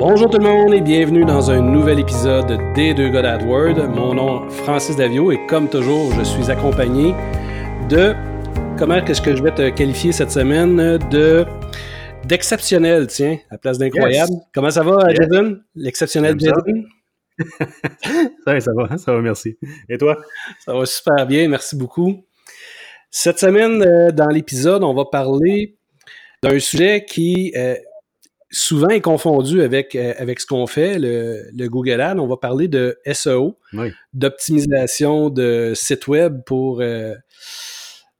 Bonjour tout le monde et bienvenue dans un nouvel épisode des deux gars d'AdWord. Mon nom Francis Davio et comme toujours, je suis accompagné de comment est-ce que je vais te qualifier cette semaine de d'exceptionnel, tiens, à place d'incroyable. Comment ça va, Jason? L'exceptionnel Jason? ça, ça va, ça va, merci. Et toi? Ça va super bien, merci beaucoup. Cette semaine, euh, dans l'épisode, on va parler d'un sujet qui euh, souvent est confondu avec, euh, avec ce qu'on fait, le, le, Google Ads. On va parler de SEO, d'optimisation de sites web pour, euh,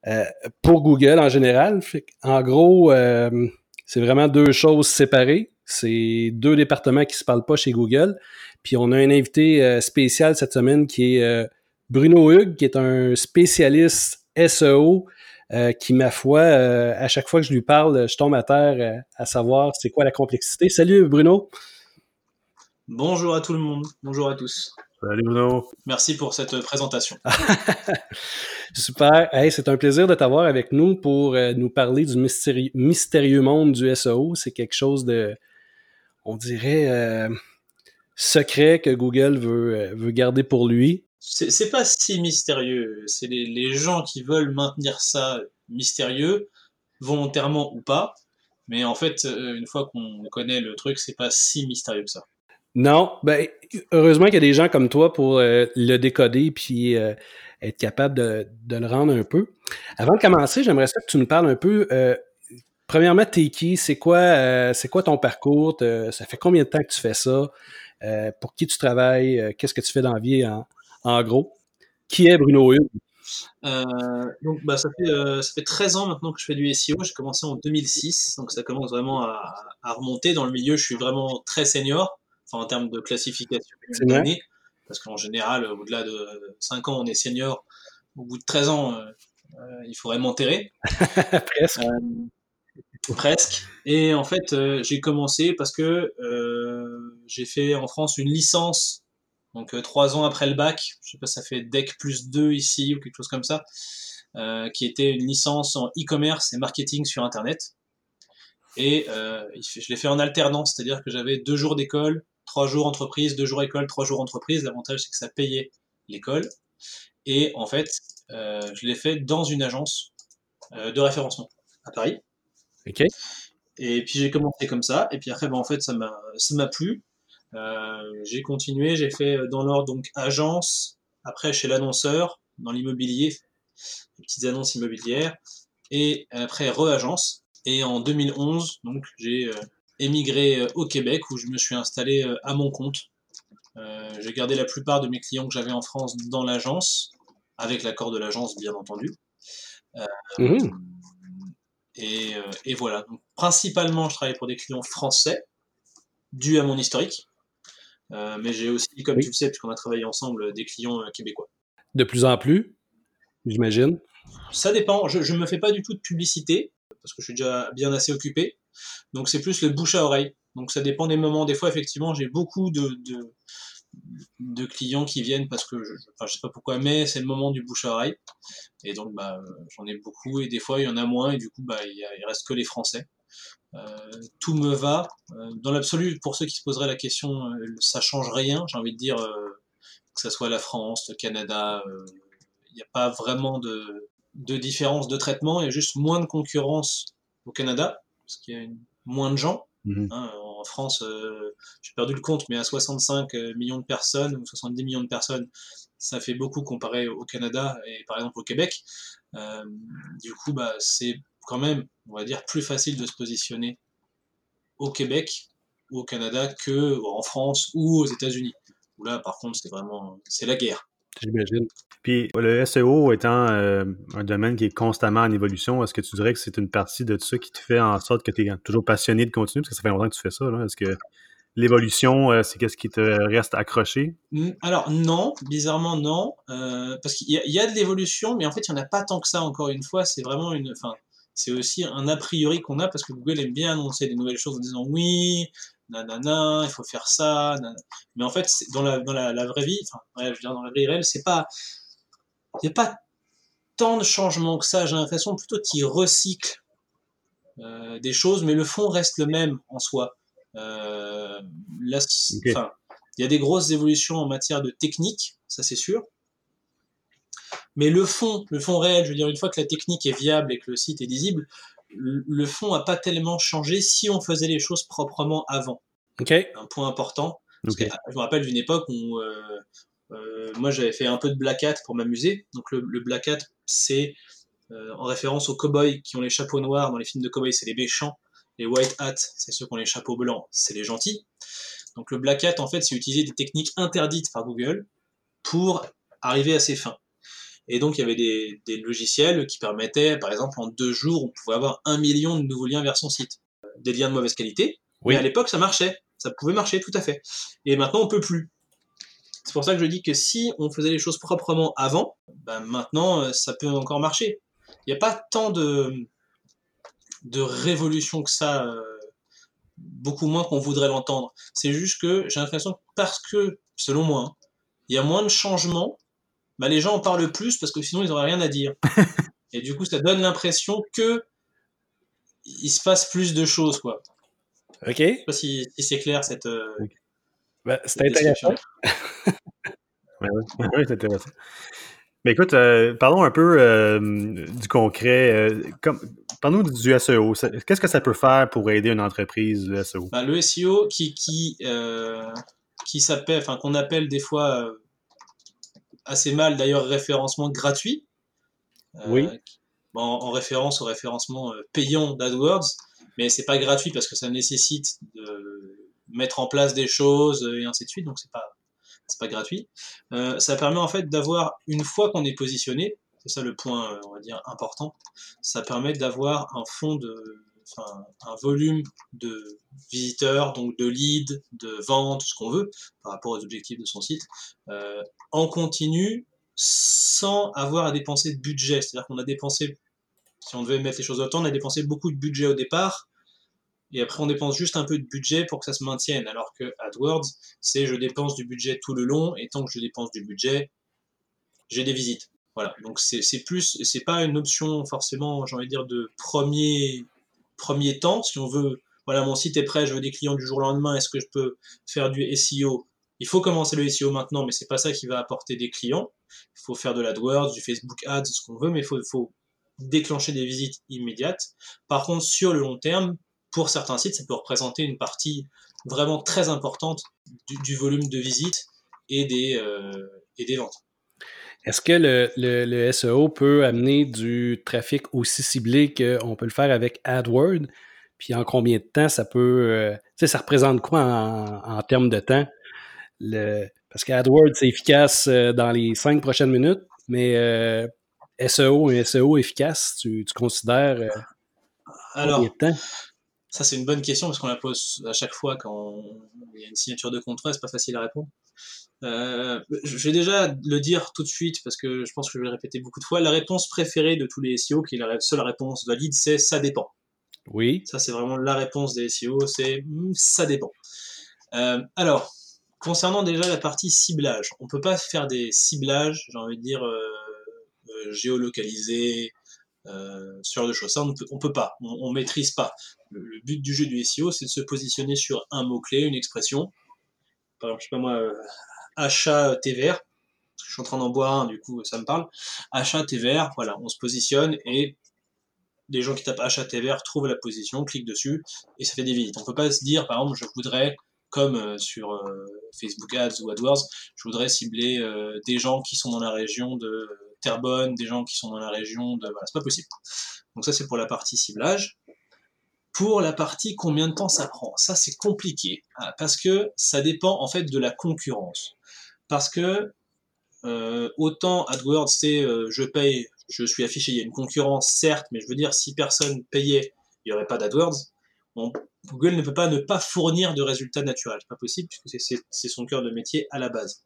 euh, pour Google en général. En gros, c'est vraiment deux choses séparées. C'est deux départements qui se parlent pas chez Google. Puis on a un invité spécial cette semaine qui est Bruno Hugues, qui est un spécialiste SEO euh, qui, ma foi, euh, à chaque fois que je lui parle, je tombe à terre euh, à savoir c'est quoi la complexité. Salut Bruno. Bonjour à tout le monde. Bonjour à tous. Salut Bruno. Merci pour cette présentation. Super. c'est un plaisir de t'avoir avec nous pour nous parler du mystérieux, mystérieux monde du SEO. C'est quelque chose de, on dirait, secret que Google veut, veut garder pour lui c'est pas si mystérieux. C'est les, gens qui veulent maintenir ça mystérieux, volontairement ou pas. Mais en fait, euh, une fois qu'on connaît le truc, c'est pas si mystérieux que ça. Non, ben heureusement qu'il y a des gens comme toi pour euh, le décoder puis euh, être capable de, le rendre un peu. Avant de commencer, j'aimerais que tu nous parles un peu. premièrement, t'es qui? C'est quoi C'est quoi ton parcours? Ça fait combien de temps que tu fais ça? Pour qui tu travailles? Qu'est-ce que tu fais dans la vie en gros. Qui est Bruno Hugues? Euh, donc, bah, ça, fait, euh, ça fait 13 ans maintenant que je fais du SEO. J'ai commencé en 2006, donc ça commence vraiment à, remonter. Dans le milieu, je suis vraiment très senior, enfin, en termes de classification parce qu'en général, au-delà de 5 ans, on est senior. Au bout de 13 ans, euh, il faudrait m'enterrer. presque. presque. Et en fait, j'ai commencé parce que j'ai fait en France une licence donc euh, trois ans après le bac, je sais pas, ça fait DEC plus 2 ici ou quelque chose comme ça, euh, qui était une licence en e-commerce et marketing sur Internet. Et euh, je l'ai fait en alternance, c'est-à-dire que j'avais deux jours d'école, trois jours entreprise, deux jours école, trois jours entreprise. L'avantage, c'est que ça payait l'école. Et en fait, je l'ai fait dans une agence de référencement à Paris. Ok. Et puis j'ai commencé comme ça. Et puis après, ben, en fait, ça m'a plu. Euh, j'ai continué, j'ai fait euh, dans l'ordre donc agence, après chez l'annonceur, dans l'immobilier, les petites annonces immobilières, et après re-agence. Et en 2011, donc j'ai euh, émigré au Québec où je me suis installé à mon compte. j'ai gardé la plupart de mes clients que j'avais en France dans l'agence, avec l'accord de l'agence bien entendu. Mmh. et, et, voilà. Donc, principalement, je travaille pour des clients français, dû à mon historique. Euh, mais j'ai aussi, comme tu le sais, puisqu'on a travaillé ensemble, des clients euh, québécois. De plus en plus, j'imagine. Ça dépend. Je ne me fais pas du tout de publicité, parce que je suis déjà bien assez occupé. Donc c'est plus le bouche à oreille. Donc ça dépend des moments. Des fois, effectivement, j'ai beaucoup de, de, de, clients qui viennent parce que, je, enfin, je sais pas pourquoi, mais c'est le moment du bouche à oreille. Et donc, bah, j'en ai beaucoup. Et des fois, il y en a moins. Et du coup, bah, il, y il reste que les Français. Euh, tout me va. Euh, dans l'absolu, pour ceux qui se poseraient la question, euh, ça change rien. J'ai envie de dire que ce soit la France, le Canada, il n'y a pas vraiment de, de, différence de traitement. Il y a juste moins de concurrence au Canada, parce qu'il y a moins de gens. Mhm. Hein, en France, j'ai perdu le compte, mais à 65 millions de personnes ou 70 millions de personnes, ça fait beaucoup comparé au Canada et par exemple au Québec. du coup, bah, c'est quand même, on va dire, plus facile de se positionner au Québec ou au Canada que en France ou aux États-Unis. Où là, par contre, c'est vraiment, c'est la guerre. J'imagine. Puis le SEO étant euh, un domaine qui est constamment en évolution, est-ce que tu dirais que c'est une partie de ça qui te fait en sorte que tu es toujours passionné de continuer? Parce que ça fait longtemps que tu fais ça. Est-ce que l'évolution, euh, c'est qu'est-ce qui te reste accroché? Alors non, bizarrement non. Euh, parce qu'il y, y, a de l'évolution, mais en fait, il n'y en a pas tant que ça, encore une fois. C'est vraiment une. Enfin, c'est aussi un a priori qu'on a parce que Google aime bien annoncer des nouvelles choses en disant oui, nanana, il faut faire ça. Mais en fait, dans la, dans la, vraie vie, enfin, je veux dire, dans la vie réelle, c'est pas. Il n'y a pas tant de changements que ça. J'ai l'impression plutôt qu'ils recyclent euh, des choses, mais le fond reste le même en soi. Euh, il y a des grosses évolutions en matière de technique, ça c'est sûr. Mais le fond, le fond réel, je veux dire, une fois que la technique est viable et que le site est lisible, le fond n'a pas tellement changé si on faisait les choses proprement avant. Un point important. je me rappelle d'une époque où euh, euh, moi j'avais fait un peu de black hat pour m'amuser. Donc le, black hat, c'est euh, en référence aux cowboys qui ont les chapeaux noirs dans les films de cowboys, c'est les méchants. Les white hat, c'est ceux qui ont les chapeaux blancs, c'est les gentils. Donc le black hat, en fait, c'est utiliser des techniques interdites par Google pour arriver à ses fins. Et donc, il y avait des, logiciels qui permettaient, par exemple, en deux jours, on pouvait avoir un million de nouveaux liens vers son site. Des liens de mauvaise qualité. Oui. Mais à l'époque, ça marchait. Ça pouvait marcher, tout à fait. Et maintenant, on peut plus. C'est pour ça que je dis que si on faisait les choses proprement avant, ben maintenant, euh, ça peut encore marcher. Il n'y a pas tant de, de révolution que ça, euh, beaucoup moins qu'on voudrait l'entendre. C'est juste que j'ai l'impression que parce que, selon moi, hein, il y a moins de changements, bah, les gens en parlent plus parce que sinon ils n'auraient rien à dire. et du coup, ça donne l'impression que il se passe plus de choses, quoi. Ok. Je sais pas si, c'est clair cette. Euh, bah, c'est intéressant. oui, ouais, c'est intéressant. Mais écoute, euh, parlons un peu euh, du concret. comme, parlons du SEO. Qu'est-ce que ça peut faire pour aider une entreprise, le SEO? Bah, le SEO qui, qui, qui s'appelle, enfin, qu'on appelle des fois assez mal d'ailleurs référencement gratuit. Euh, oui. En, référence au référencement euh, payant d'AdWords, mais c'est pas gratuit parce que ça nécessite de mettre en place des choses et ainsi de suite, donc c'est pas c'est pas gratuit. Euh, ça permet en fait d'avoir une fois qu'on est positionné, c'est ça le point on va dire important, ça permet d'avoir un fond de un volume de visiteurs, donc de leads, de ventes, ce qu'on veut, par rapport aux objectifs de son site, euh, en continu, sans avoir à dépenser de budget. C'est-à-dire qu'on a dépensé, si on devait mettre les choses autant, on a dépensé beaucoup de budget au départ, et après on dépense juste un peu de budget pour que ça se maintienne. Alors que AdWords, c'est je dépense du budget tout le long, et tant que je dépense du budget, j'ai des visites. Voilà, donc c'est plus, c'est pas une option forcément, j'ai envie de dire, de premier premier temps, si on veut, voilà, mon site est prêt, je veux des clients du jour au lendemain, est-ce que je peux faire du SEO Il faut commencer le SEO maintenant, mais c'est pas ça qui va apporter des clients. Il faut faire de l'AdWords, du Facebook Ads, ce qu'on veut, mais il faut, déclencher des visites immédiates. Par contre, sur le long terme, pour certains sites, ça peut représenter une partie vraiment très importante du, volume de visites et des, euh, et des ventes. Est-ce que le, SEO peut amener du trafic aussi ciblé qu'on peut le faire avec AdWords? Puis en combien de temps ça peut. Euh, tu sais, ça représente quoi en, termes de temps? Le, parce qu'AdWords, c'est efficace euh, dans les cinq prochaines minutes, mais euh, SEO, un SEO efficace, tu, considères Alors, combien de temps? Ça, c'est une bonne question parce qu'on la pose à chaque fois quand il y a une signature de contrat, c'est pas facile à répondre. Euh, je vais déjà le dire tout de suite parce que je pense que je vais le répéter beaucoup de fois. La réponse préférée de tous les SEO, qui est la seule réponse valide, c'est ça dépend. Oui. Ça, c'est vraiment la réponse des SEO, c'est hmm, ça dépend. Euh, alors, concernant déjà la partie ciblage, on peut pas faire des ciblages, j'ai envie de dire, euh, euh géolocalisés, euh, ce genre de choses. Ça, on peut, on peut pas, on, maîtrise pas. Le, le, but du jeu du SEO, c'est de se positionner sur un mot-clé, une expression. Par exemple, je sais pas moi, achat TVR. Je suis en train d'en boire un, du coup, ça me parle. Achat TVR, voilà, on se positionne et les gens qui tapent achat TVR trouvent la position, cliquent dessus et ça fait des visites. On peut pas se dire, par exemple, je voudrais, comme euh, sur euh, Facebook Ads ou AdWords, je voudrais cibler euh, des gens qui sont dans la région de Terrebonne, des gens qui sont dans la région de. Voilà, c'est pas possible. Donc, ça, c'est pour la partie ciblage. Pour la partie combien de temps ça prend, ça c'est compliqué hein, parce que ça dépend en fait de la concurrence. Parce que euh, autant AdWords c'est euh, je paye, je suis affiché, il y a une concurrence certes, mais je veux dire si personne payait, il n'y aurait pas d'AdWords. Google ne peut pas ne pas fournir de résultats naturels, c'est pas possible puisque c'est son cœur de métier à la base.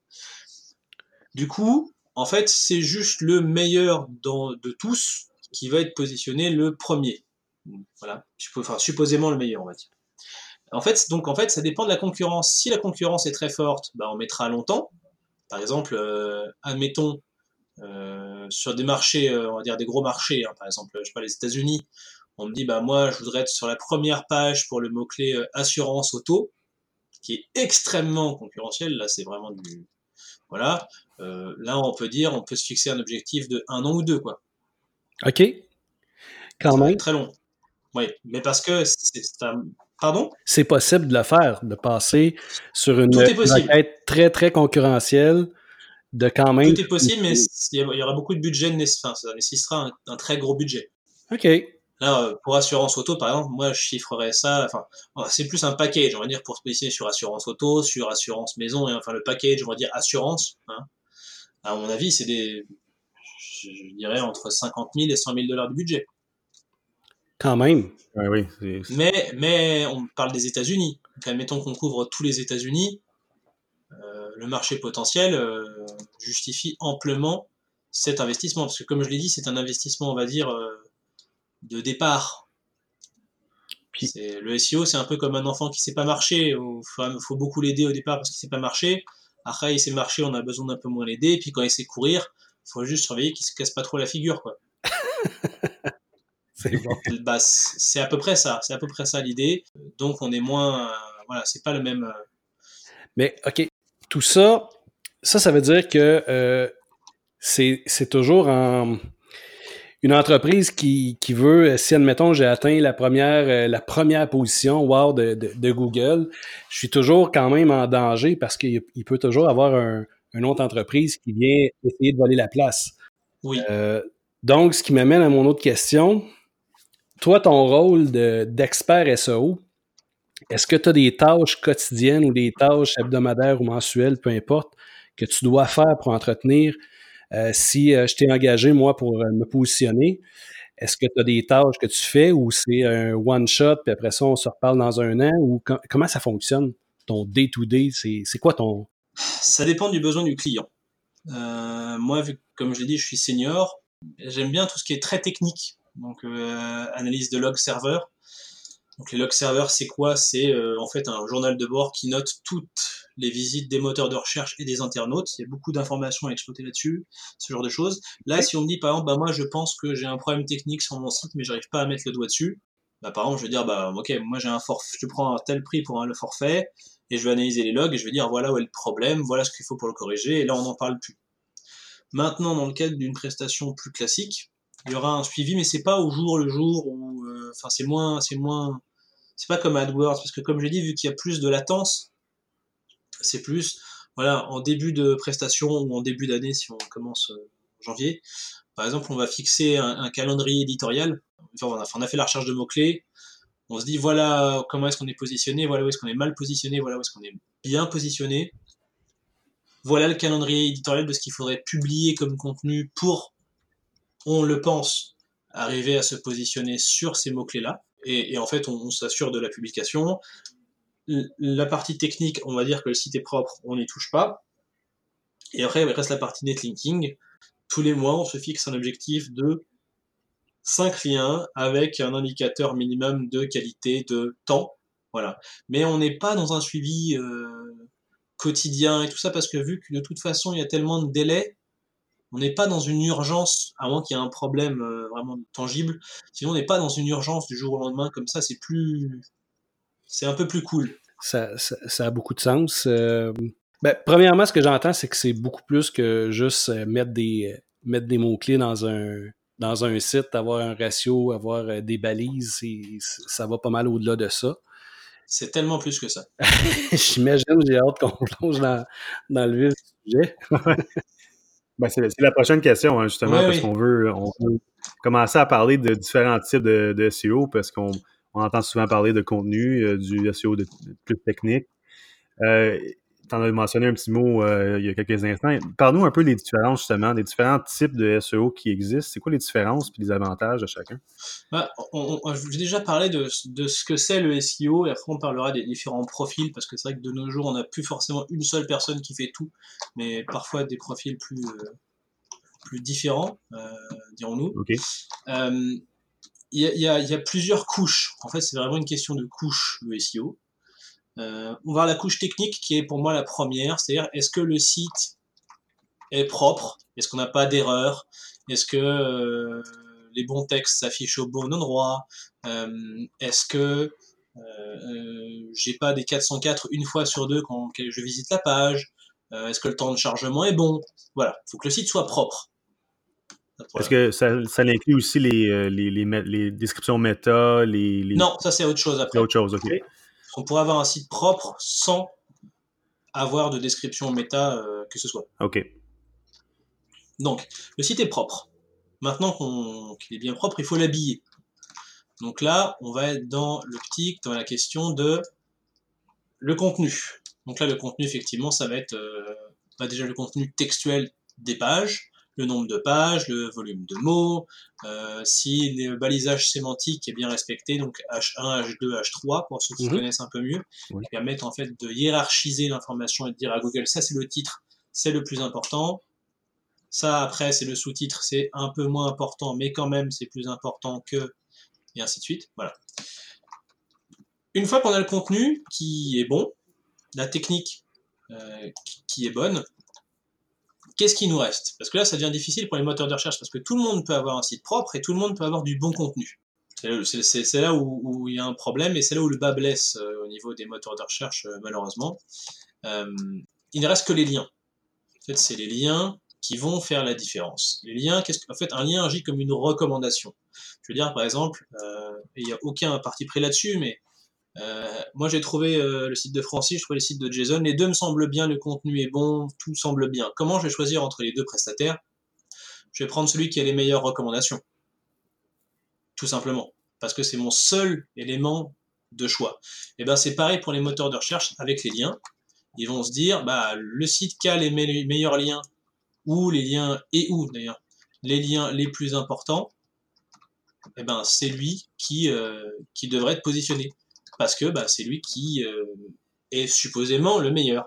Du coup, en fait, c'est juste le meilleur de tous qui va être positionné le premier. Voilà, enfin, supposément le meilleur, on va dire. En fait, donc en fait, ça dépend de la concurrence. Si la concurrence est très forte, bah, on mettra longtemps. Par exemple, euh, admettons euh, sur des marchés, euh, on va dire des gros marchés, hein, par exemple, je sais pas les États-Unis, On me dit, bah moi, je voudrais être sur la première page pour le mot-clé euh, assurance auto, qui est extrêmement concurrentiel. Là, c'est vraiment du... Voilà. Là, on peut dire, on peut se fixer un objectif de un an ou deux, quoi. OK. Très long. Oui, mais parce que c'est un... Pardon? C'est possible de le faire, de passer sur une requête très, très concurrentielle, de quand même... Tout est possible, mais il y aura beaucoup de budget, enfin, ça nécessitera un, très gros budget. OK. Là, pour assurance auto, par exemple, moi, je chiffrerais ça, enfin, c'est plus un package, on va dire, pour se positionner sur assurance auto, sur assurance maison, et enfin, le package, on va dire assurance, hein. à mon avis, c'est des, je dirais, entre 50 000 et 100 000 dollars de budget. Quand même. oui, mais, mais on parle des États-Unis. admettons qu'on couvre tous les États-Unis, euh, le marché potentiel euh, justifie amplement cet investissement. Parce que comme je l'ai dit, c'est un investissement, on va dire, euh, de départ. Puis... Le SEO, c'est un peu comme un enfant qui ne sait pas marcher. Il faut, beaucoup l'aider au départ parce qu'il ne sait pas marcher. Après, il sait marcher, on a besoin d'un peu moins l'aider. Et puis quand il sait courir, il faut juste surveiller qu'il ne se casse pas trop la figure. quoi. Bah, c'est à peu près ça, c'est à peu près ça l'idée. Donc on est moins, voilà, c'est pas le même. Euh, Mais ok, tout ça, ça, ça veut dire que euh, c'est toujours une entreprise qui, qui, veut, si admettons j'ai atteint la première, euh, la première position wow, de, de, Google, je suis toujours quand même en danger parce qu'il peut toujours avoir un, une autre entreprise qui vient essayer de voler la place. Oui. donc, ce qui m'amène à mon autre question, toi, ton rôle d'expert SEO, est-ce que tu as des tâches quotidiennes ou des tâches hebdomadaires ou mensuelles, peu importe, que tu dois faire pour entretenir? Euh, si euh, je t'ai engagé, moi, pour euh, me positionner, est-ce que tu as des tâches que tu fais ou c'est un one-shot, puis après ça, on se reparle dans un an? Ou comment ça fonctionne? Ton day-to-day, c'est quoi ton... Ça dépend du besoin du client. moi, comme je l'ai dit, je suis senior. J'aime bien tout ce qui est très technique donc euh, analyse de log serveur. Donc les log serveurs, c'est quoi? C'est euh, en fait un journal de bord qui note toutes les visites des moteurs de recherche et des internautes. Il y a beaucoup d'informations à exploiter là-dessus, ce genre de choses. Là, si on me dit par exemple, bah moi je pense que j'ai un problème technique sur mon site, mais j'arrive pas à mettre le doigt dessus, bah par exemple je vais dire bah ok, moi j'ai un forfait, je prends un tel prix pour un, le forfait et je vais analyser les logs et je vais dire voilà où est le problème, voilà ce qu'il faut pour le corriger et là on n'en parle plus. Maintenant, dans le cadre d'une prestation plus classique, il y aura un suivi, mais c'est pas au jour le jour où, euh, enfin, c'est moins, c'est moins, c'est pas comme AdWords, parce que comme je l'ai dit, vu qu'il y a plus de latence, c'est plus, voilà, en début de prestation ou en début d'année, si on commence en euh, janvier, par exemple, on va fixer un, calendrier éditorial. Enfin, on, a, on a fait la recherche de mots-clés. On se dit, voilà comment est-ce qu'on est positionné, voilà où est-ce qu'on est mal positionné, voilà où est-ce qu'on est bien positionné. Voilà le calendrier éditorial de ce qu'il faudrait publier comme contenu pour on le pense, arriver à se positionner sur ces mots-clés-là. Et, en fait, on, s'assure de la publication. La partie technique, on va dire que le site est propre, on n'y touche pas. Et après, il reste la partie netlinking. Tous les mois, on se fixe un objectif de 5 liens avec un indicateur minimum de qualité, de temps. Voilà. Mais on n'est pas dans un suivi euh, quotidien et tout ça parce que vu que de toute façon, il y a tellement de délais, on n'est pas dans une urgence, à moins qu'il y ait un problème euh, vraiment tangible. Sinon, on n'est pas dans une urgence du jour au lendemain comme ça. C'est plus, c'est un peu plus cool. Ça, a beaucoup de sens. Euh, ben, premièrement, ce que j'entends, c'est que c'est beaucoup plus que juste euh, mettre des, mettre des mots-clés dans un, dans un site, avoir un ratio, avoir des balises. ça va pas mal au-delà de ça. C'est tellement plus que ça. J'imagine, j'ai hâte qu'on plonge dans, dans le vif du sujet. Ben, c'est la prochaine question, hein, justement, parce qu'on veut, on veut commencer à parler de différents types de, de SEO, parce qu'on on entend souvent parler de contenu, euh, du SEO de, plus technique. Euh, tu en as mentionné un petit mot euh, il y a quelques instants. Parle-nous un peu des différences, justement, des différents types de SEO qui existent. C'est quoi les différences et les avantages de chacun? Bah, J'ai déjà parlé de, de ce que c'est le SEO et après on parlera des différents profils parce que c'est vrai que de nos jours, on n'a plus forcément une seule personne qui fait tout, mais parfois des profils plus, euh, plus différents, euh, dirons-nous. Il y, y, a plusieurs couches. En fait, c'est vraiment une question de couche, le SEO. Euh, on va voir la couche technique qui est pour moi la première, c'est-à-dire est-ce que le site est propre, est-ce qu'on n'a pas d'erreur, est-ce que euh, les bons textes s'affichent au bon endroit? Est-ce que j'ai pas des 404 une fois sur deux quand je visite la page? Est-ce que le temps de chargement est bon? Voilà, il faut que le site soit propre. Est-ce que ça, ça inclut aussi les, les, les, descriptions méta les, Non, ça c'est autre chose après. C'est autre chose, ok. On pourrait avoir un site propre sans avoir de description méta que ce soit. Ok. Donc, le site est propre. Maintenant qu'il est bien propre, il faut l'habiller. Donc là, on va être dans l'optique, dans la question de le contenu. Donc là, le contenu, effectivement, ça va être euh, bah, déjà le contenu textuel des pages, le nombre de pages, le volume de mots, euh, si le balisage sémantique est bien respecté, donc H1, H2, H3, pour ceux qui mhm. connaissent un peu mieux, qui permettent en fait de hiérarchiser l'information et de dire à Google, ça c'est le titre, c'est le plus important, ça, après, c'est le sous-titre, c'est un peu moins important, mais quand même, c'est plus important que... Et ainsi de suite. Voilà. Une fois qu'on a le contenu qui est bon, la technique euh, qui est bonne, qu'est-ce qui nous reste? Parce que là, ça devient difficile pour les moteurs de recherche, parce que tout le monde peut avoir un site propre et tout le monde peut avoir du bon contenu. C'est là où, il y a un problème et c'est là où le bas blesse euh, au niveau des moteurs de recherche, euh, malheureusement. il ne reste que les liens. En fait, c'est les liens qui vont faire la différence. Les liens, en fait, un lien agit comme une recommandation. Je veux dire, par exemple, euh, il n'y a aucun parti pris là-dessus, mais euh, moi j'ai trouvé euh, le site de Francis, je trouvé le site de Jason, les deux me semblent bien, le contenu est bon, tout semble bien. Comment je vais choisir entre les deux prestataires? Je vais prendre celui qui a les meilleures recommandations. Tout simplement. Parce que c'est mon seul élément de choix. Et eh ben c'est pareil pour les moteurs de recherche avec les liens. Ils vont se dire, bah, le site qui a les meilleurs liens ou les liens, et où d'ailleurs, les liens les plus importants, eh ben, c'est lui qui, euh, qui devrait être positionné. Parce que bah, c'est lui qui euh, est supposément le meilleur.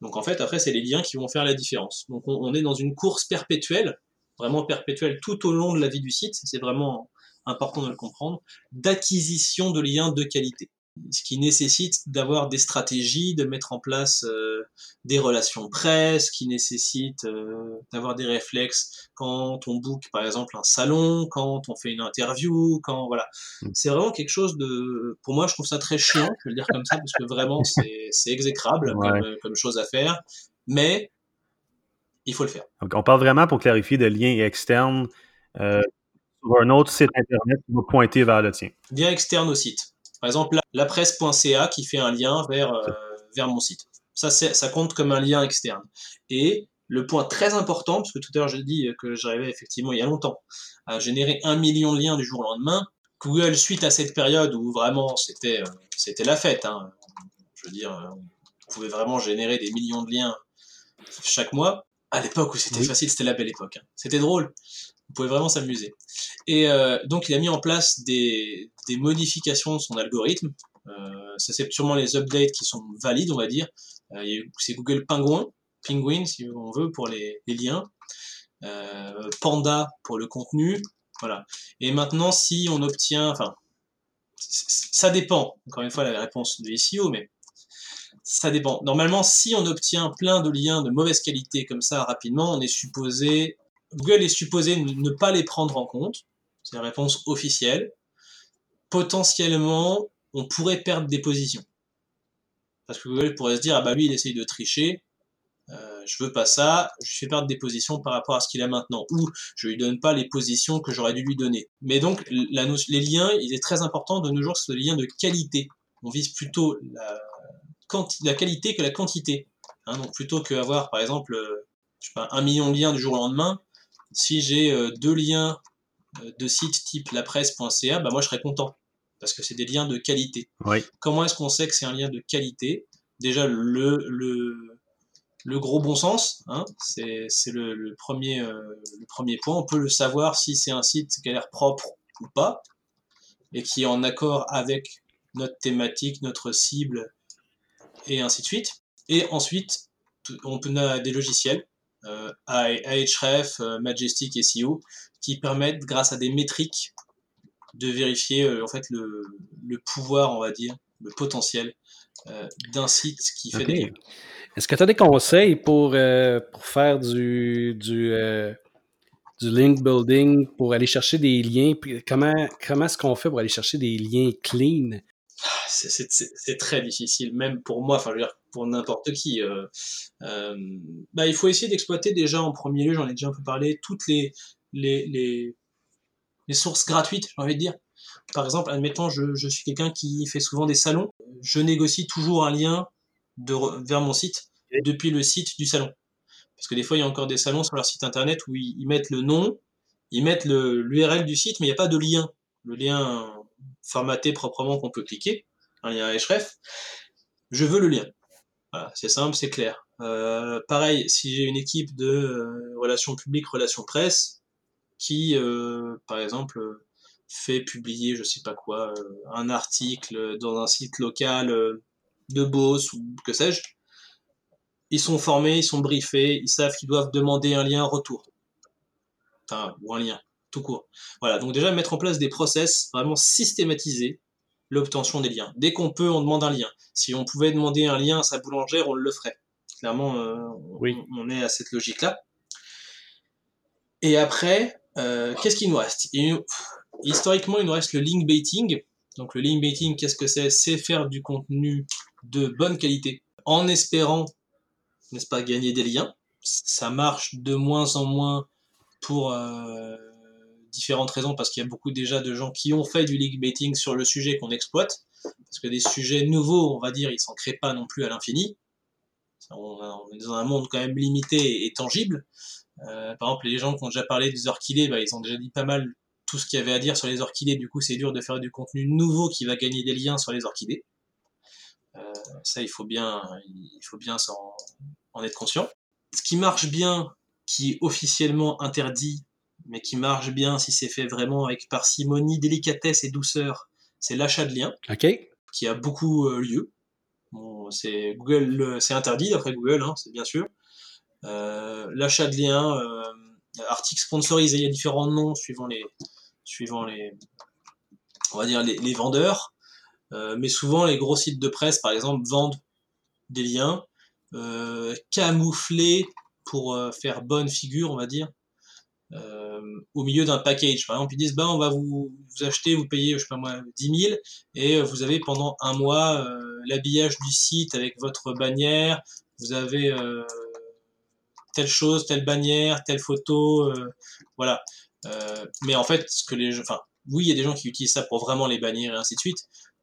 Donc en fait, après, c'est les liens qui vont faire la différence. Donc on, est dans une course perpétuelle, vraiment perpétuelle tout au long de la vie du site, c'est vraiment important de le comprendre, d'acquisition de liens de qualité ce qui nécessite d'avoir des stratégies, de mettre en place euh, des relations presse, qui nécessite euh, d'avoir des réflexes quand on book par exemple un salon, quand on fait une interview, quand voilà. Mm. C'est vraiment quelque chose de, pour moi je trouve ça très chiant, je vais le dire comme ça parce que vraiment c'est exécrable comme, comme, chose à faire, mais il faut le faire. Donc on parle vraiment pour clarifier de liens externes euh, sur un autre site internet qui va pointer vers le tien. Lien externe au site. Par exemple, la presse.ca qui fait un lien vers, euh, vers mon site. Ça, ça compte comme un lien externe. Et le point très important, parce que tout à l'heure j'ai dit que j'arrivais effectivement il y a longtemps à générer un million de liens du jour au lendemain, Google, suite à cette période où vraiment c'était euh, c'était la fête, hein, je veux dire, on pouvait vraiment générer des millions de liens chaque mois, à l'époque où c'était facile, c'était la belle époque. Hein. C'était drôle. Vous pouvez vraiment s'amuser. Et euh, donc, il a mis en place des, modifications de son algorithme. Euh, ça, c'est sûrement les updates qui sont valides, on va dire. Euh, c'est Google Penguin, Penguin, si on veut, pour les, liens. Panda pour le contenu. Voilà. Et maintenant, si on obtient, enfin, ça dépend, encore une fois, la réponse de SEO, mais ça dépend. Normalement, si on obtient plein de liens de mauvaise qualité comme ça rapidement, on est supposé Google est supposé ne pas les prendre en compte. C'est la réponse officielle. Potentiellement, on pourrait perdre des positions. Parce que Google pourrait se dire, ah bah lui, il essaye de tricher, euh, je veux pas ça, je fais perdre des positions par rapport à ce qu'il a maintenant, ou je lui donne pas les positions que j'aurais dû lui donner. Mais donc, les liens, il est très important de nos jours ce liens de qualité. On vise plutôt la, qualité que la quantité. Hein. donc plutôt qu'avoir, par exemple, euh, un million de liens du jour au lendemain, si j'ai euh, deux liens euh, de sites type lapresse.ca, bah moi je serais content parce que c'est des liens de qualité. Comment est-ce qu'on sait que c'est un lien de qualité? Déjà le, le, le, gros bon sens, hein, c'est le, premier, euh, le premier point. On peut le savoir si c'est un site qui a l'air propre ou pas et qui est en accord avec notre thématique, notre cible et ainsi de suite. Et ensuite, on peut avoir des logiciels Ahref, euh, Majestic et SEO, qui permettent, grâce à des métriques, de vérifier euh, en fait le, le, pouvoir, on va dire, le potentiel d'un site qui fait des Est-ce que tu as des conseils pour, pour faire du, du, du link building pour aller chercher des liens? Comment, comment est-ce qu'on fait pour aller chercher des liens clean? Ah, c'est très difficile, même pour moi, enfin, je veux dire, pour n'importe qui. Euh, euh, bah, il faut essayer d'exploiter déjà en premier lieu, j'en ai déjà un peu parlé, toutes les, les, les, sources gratuites, j'ai envie de dire. Par exemple, admettons, je, je suis quelqu'un qui fait souvent des salons, je négocie toujours un lien de, vers mon site depuis le site du salon. Parce que des fois, il y a encore des salons sur leur site internet où ils, mettent le nom, ils mettent l'URL du site, mais il n'y a pas de lien. Le lien formaté proprement qu'on peut cliquer, un lien href. Je veux le lien. Voilà, c'est simple, c'est clair. Euh, pareil, si j'ai une équipe de euh, relations publiques, relations presse, qui, euh, par exemple, fait publier, je sais pas quoi, un article dans un site local de Beauce ou que sais-je, ils sont formés, ils sont briefés, ils savent qu'ils doivent demander un lien retour. Enfin, ou un lien, tout court. Voilà, donc déjà mettre en place des process vraiment systématisés l'obtention des liens. Dès qu'on peut, on demande un lien. Si on pouvait demander un lien à sa boulangère, on le ferait. Clairement, euh, oui. on, est à cette logique-là. Et après, euh, qu'est-ce qu'il nous reste? Historiquement, il nous reste le link baiting. Donc le link baiting, qu'est-ce que c'est? C'est faire du contenu de bonne qualité en espérant n'est-ce pas, gagner des liens. Ça marche de moins en moins pour euh, différentes raisons, parce qu'il y a beaucoup déjà de gens qui ont fait du league betting sur le sujet qu'on exploite, parce que des sujets nouveaux, on va dire, ils s'en créent pas non plus à l'infini. On, est dans un monde quand même limité et, tangible. Euh, par exemple, les gens qui ont déjà parlé des orchidées, bah, ils ont déjà dit pas mal tout ce qu'il y avait à dire sur les orchidées. Du coup, c'est dur de faire du contenu nouveau qui va gagner des liens sur les orchidées. Euh, ça, il faut bien, il faut bien en être conscient. Ce qui marche bien, qui est officiellement interdit, mais qui marche bien si c'est fait vraiment avec parcimonie, délicatesse et douceur, c'est l'achat de liens, qui a beaucoup euh, lieu. c'est Google, c'est interdit d'après Google, hein, c'est bien sûr. Euh, l'achat de liens, euh, articles sponsorisés, il y a différents noms suivant les, suivant les, on va dire les, vendeurs. mais souvent, les gros sites de presse, par exemple, vendent des liens euh, camouflé pour faire bonne figure, on va dire, euh, au milieu d'un package. Par exemple, ils disent, bah, on va vous, acheter, vous payer, je sais pas moi, 10 000, et vous avez pendant un mois l'habillage du site avec votre bannière, vous avez telle chose, telle bannière, telle photo, voilà. mais en fait, ce que les enfin, oui, il y a des gens qui utilisent ça pour vraiment les bannières et ainsi de suite,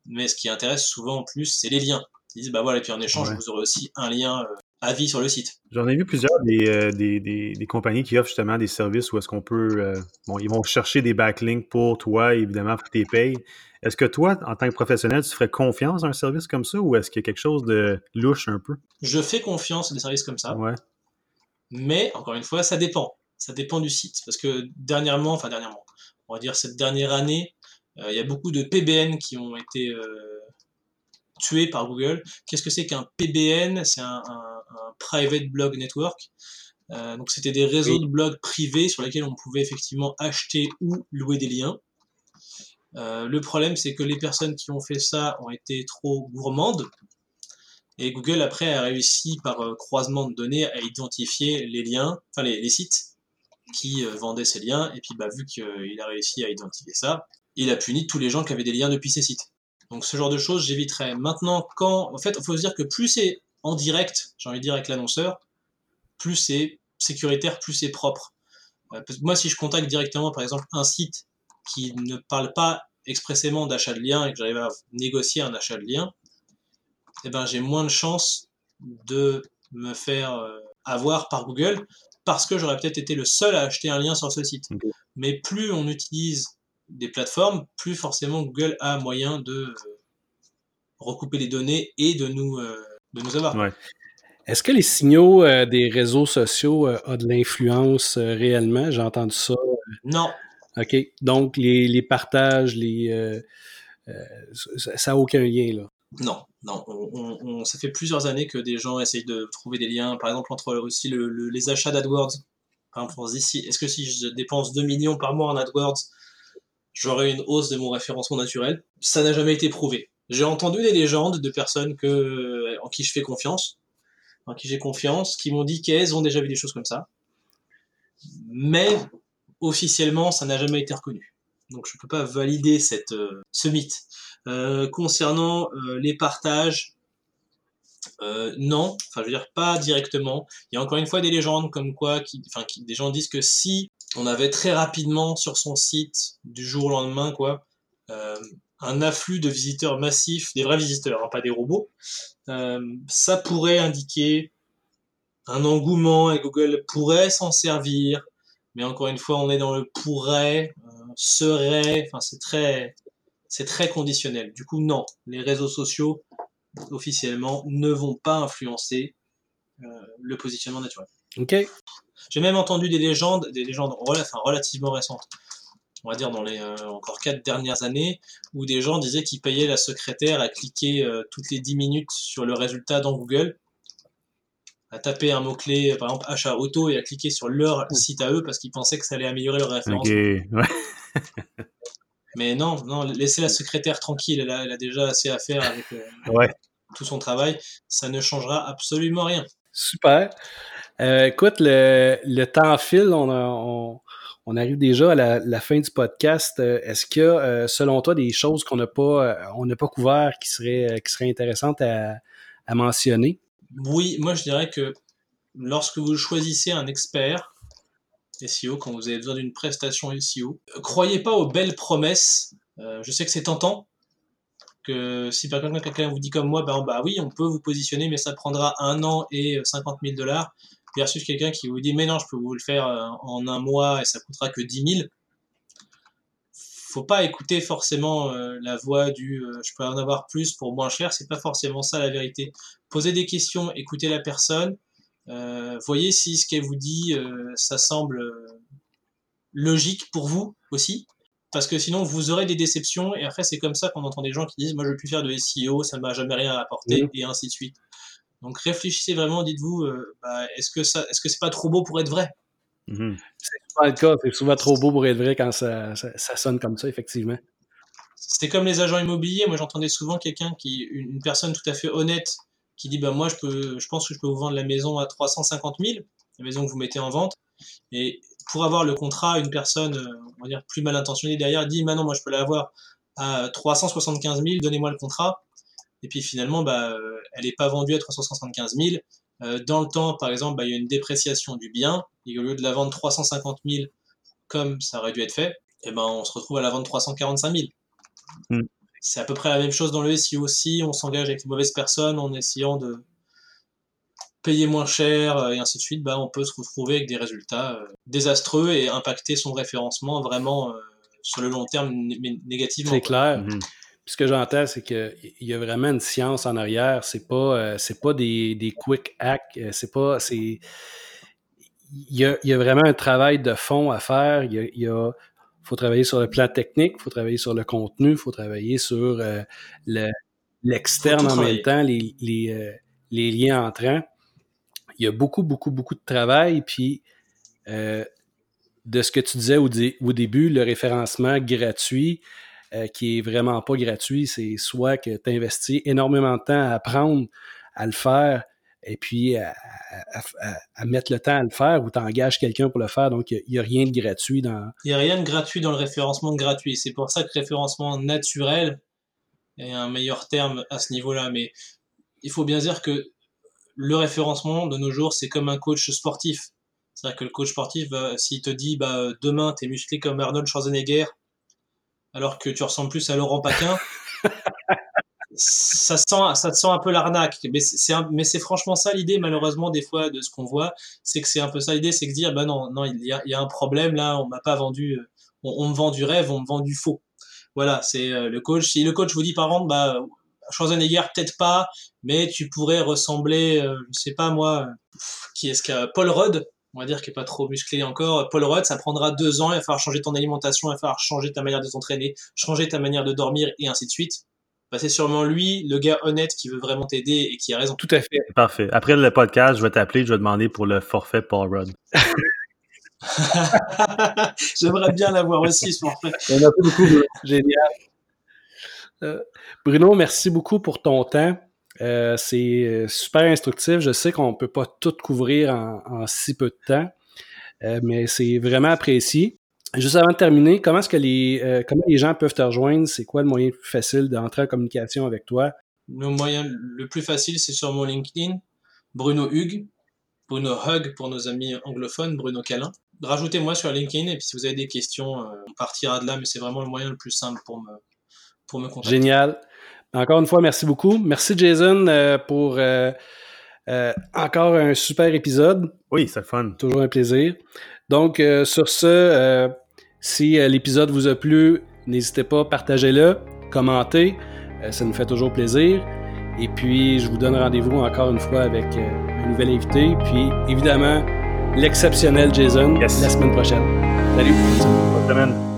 mais ce qui intéresse souvent en plus, c'est les liens. Ils disent, bah voilà, et puis en échange, vous aurez aussi un lien euh, à vie sur le site. J'en ai vu plusieurs euh, des, des, des, compagnies qui offrent justement des services où est-ce qu'on peut. Euh, bon, ils vont chercher des backlinks pour toi, évidemment, pour tes payes. Est-ce que toi, en tant que professionnel, tu ferais confiance à un service comme ça ou est-ce qu'il y a quelque chose de louche un peu? Je fais confiance à des services comme ça. Ouais. Mais, encore une fois, ça dépend. Ça dépend du site. Parce que dernièrement, enfin dernièrement, on va dire cette dernière année, il y a beaucoup de PBN qui ont été tué par Google. Qu'est-ce que c'est qu'un PBN C'est un, Private Blog Network. Euh, donc c'était des réseaux de blogs privés sur lesquels on pouvait effectivement acheter ou louer des liens. Euh, le problème c'est que les personnes qui ont fait ça ont été trop gourmandes et Google après a réussi par euh, croisement de données à identifier les liens, enfin les, sites qui vendaient ces liens et puis bah, vu qu'il a réussi à identifier ça, il a puni tous les gens qui avaient des liens depuis ces sites. Donc ce genre de choses, j'éviterais. Maintenant, quand, en fait, il faut se dire que plus c'est en direct, j'ai envie de dire avec l'annonceur, plus c'est sécuritaire, plus c'est propre. Euh, moi, si je contacte directement, par exemple, un site qui ne parle pas expressément d'achat de lien et que j'arrive à négocier un achat de lien, eh ben, j'ai moins de chances de me faire euh, avoir par Google parce que j'aurais peut-être été le seul à acheter un lien sur ce site. Mais plus on utilise des plateformes, plus forcément Google a moyen de euh, recouper les données et de nous, euh, de nous avoir. Est-ce que les signaux euh, des réseaux sociaux ont de l'influence réellement? J'ai entendu ça. Non. OK. Donc, les, les partages, les, ça n'a aucun lien, là? Non, non. On, ça fait plusieurs années que des gens essayent de trouver des liens, par exemple, entre aussi les achats d'AdWords. Par exemple, on se dit, est-ce que si je dépense 2 millions par mois en AdWords, j'aurais une hausse de mon référencement naturel. Ça n'a jamais été prouvé. J'ai entendu des légendes de personnes que, en qui je fais confiance, en qui j'ai confiance, qui m'ont dit qu'elles ont déjà vu des choses comme ça. Mais officiellement, ça n'a jamais été reconnu. Donc je ne peux pas valider euh, ce mythe. Euh, concernant euh, les partages, non, enfin je veux dire pas directement. Il y a encore une fois des légendes comme quoi, enfin des gens disent que si on avait très rapidement sur son site du jour au lendemain quoi, un afflux de visiteurs massifs, des vrais visiteurs, hein, pas des robots, ça pourrait indiquer un engouement et Google pourrait s'en servir. Mais encore une fois, on est dans le pourrait, serait, enfin c'est très, c'est très conditionnel. Du coup, non, les réseaux sociaux officiellement ne vont pas influencer euh, le positionnement naturel. Ok. J'ai même entendu des légendes, des légendes relativement récentes, on va dire dans les euh, encore quatre dernières années, où des gens disaient qu'ils payaient la secrétaire à cliquer euh, toutes les 10 minutes sur le résultat dans Google, à taper un mot-clé, par exemple achat auto, et à cliquer sur leur site à eux parce qu'ils pensaient que ça allait améliorer leur référence. Mais non, non, laissez la secrétaire tranquille, elle a, déjà assez à faire avec euh, tout son travail. Ça ne changera absolument rien. Super. Euh, écoute, le, temps file, on, arrive déjà à la, fin du podcast. Euh, est-ce qu'il y a, selon toi, des choses qu'on n'a pas, on n'a pas couvert qui seraient, qui intéressantes à, mentionner? Oui, moi je dirais que lorsque vous choisissez un expert, SEO, quand vous avez besoin d'une prestation SEO. Croyez pas aux belles promesses. Euh, je sais que c'est tentant, que si par exemple quelqu'un vous dit comme moi, bah, bah, oui, on peut vous positionner, mais ça prendra un an et 50 000 dollars, versus quelqu'un qui vous dit, mais non, je peux vous le faire euh, en un mois et ça coûtera que 10 000. Faut pas écouter forcément euh, la voix du je peux en avoir plus pour moins cher, c'est pas forcément ça la vérité. Posez des questions, écoutez la personne, euh, voyez si ce qu'elle vous dit, euh, ça semble euh, logique pour vous aussi. Parce que sinon, vous aurez des déceptions. Et après, c'est comme ça qu'on entend des gens qui disent Moi, je veux plus faire de SEO, ça ne m'a jamais rien apporté, et ainsi de suite. Donc réfléchissez vraiment, dites-vous bah, est-ce que ça, est-ce que c'est pas trop beau pour être vrai? Mm-hmm. C'est souvent le cas, c'est souvent trop beau pour être vrai quand ça, ça, sonne comme ça, effectivement. C'est comme les agents immobiliers. Moi, j'entendais souvent quelqu'un qui, une personne tout à fait honnête, qui dit bah moi je peux je pense que je peux vous vendre la maison à 350 000 la maison que vous mettez en vente et pour avoir le contrat une personne euh, on va dire plus mal intentionnée derrière dit maintenant moi je peux l'avoir à 375 000 donnez-moi le contrat et puis finalement bah euh, elle n'est pas vendue à 375 000 euh, dans le temps par exemple bah, il y a une dépréciation du bien et au lieu de la vendre 350 000 comme ça aurait dû être fait eh ben on se retrouve à la vendre 345 000 c'est à peu près la même chose dans le SEO aussi. On s'engage avec les mauvaises personnes en essayant de payer moins cher euh, et ainsi de suite. Bah, on peut se retrouver avec des résultats euh, désastreux et impacter son référencement vraiment euh, sur le long terme négativement. C'est clair. Ce que j'entends, c'est qu'il y a vraiment une science en arrière. C'est pas, c'est pas des, des, quick hacks. C'est pas, c'est, il y, a, il y, a, vraiment un travail de fond à faire. Il y a, il y a faut travailler sur le plan technique, il faut travailler sur le contenu, il faut travailler sur euh, l'externe en même temps, les, les, euh, les, liens entrants. Il y a beaucoup, beaucoup, beaucoup de travail. Puis, euh, de ce que tu disais au, au début, le référencement gratuit, qui est vraiment pas gratuit, c'est soit que tu investis énormément de temps à apprendre à le faire, et puis à, mettre le temps à le faire ou tu engages quelqu'un pour le faire. Donc, il n'y a, rien de gratuit dans. Il n'y a rien de gratuit dans le référencement gratuit. C'est pour ça que référencement naturel est un meilleur terme à ce niveau-là. Mais il faut bien dire que le référencement de nos jours, c'est comme un coach sportif. C'est-à-dire que le coach sportif, s'il te dit bah, demain, tu es musclé comme Arnold Schwarzenegger, alors que tu ressembles plus à Laurent Paquin. ça sent, ça te sent un peu l'arnaque. Mais c'est, mais c'est franchement ça l'idée, malheureusement, des fois, de ce qu'on voit, c'est que c'est un peu ça l'idée, c'est que dire, bah non, non, il y a, il y a un problème là, on m'a pas vendu, euh, on, me vend du rêve, on me vend du faux. Voilà, c'est euh, le coach. Si le coach vous dit par exemple, bah, Schwarzenegger, peut-être pas, mais tu pourrais ressembler, euh, je sais pas moi, qui est-ce que Paul Rudd, on va dire qu'il est pas trop musclé encore. Paul Rudd, ça prendra deux ans, il va falloir changer ton alimentation, il va falloir changer ta manière de t'entraîner, changer ta manière de dormir et ainsi de suite bah, c'est sûrement lui, le gars honnête qui veut vraiment t'aider et qui a raison. Tout à fait. Parfait. Après le podcast, je vais t'appeler, je vais demander pour le forfait Paul Rudd. J'aimerais bien l'avoir aussi, ce forfait. beaucoup. Génial. Euh, Bruno, merci beaucoup pour ton temps. Euh, c'est euh, super instructif. Je sais qu'on ne peut pas tout couvrir en, si peu de temps, mais c'est vraiment apprécié. Juste avant de terminer, comment est-ce que les euh, comment les gens peuvent te rejoindre? C'est quoi le moyen le plus facile d'entrer en communication avec toi? Le moyen le plus facile, c'est sur mon LinkedIn, Bruno Hugues, Bruno Hug pour nos amis anglophones, Bruno Calin. Rajoutez-moi sur LinkedIn et puis si vous avez des questions, euh, on partira de là, mais c'est vraiment le moyen le plus simple pour me, pour me contacter. Génial. Encore une fois, merci beaucoup. Merci Jason euh, pour euh, encore un super épisode. Oui, c'est fun. Toujours un plaisir. Donc, sur ce, si l'épisode vous a plu, n'hésitez pas, partagez-le, commentez. ça nous fait toujours plaisir. Et puis, je vous donne rendez-vous encore une fois avec un nouvel invité. Puis, évidemment, l'exceptionnel Jason la semaine prochaine. Salut. Bonne semaine.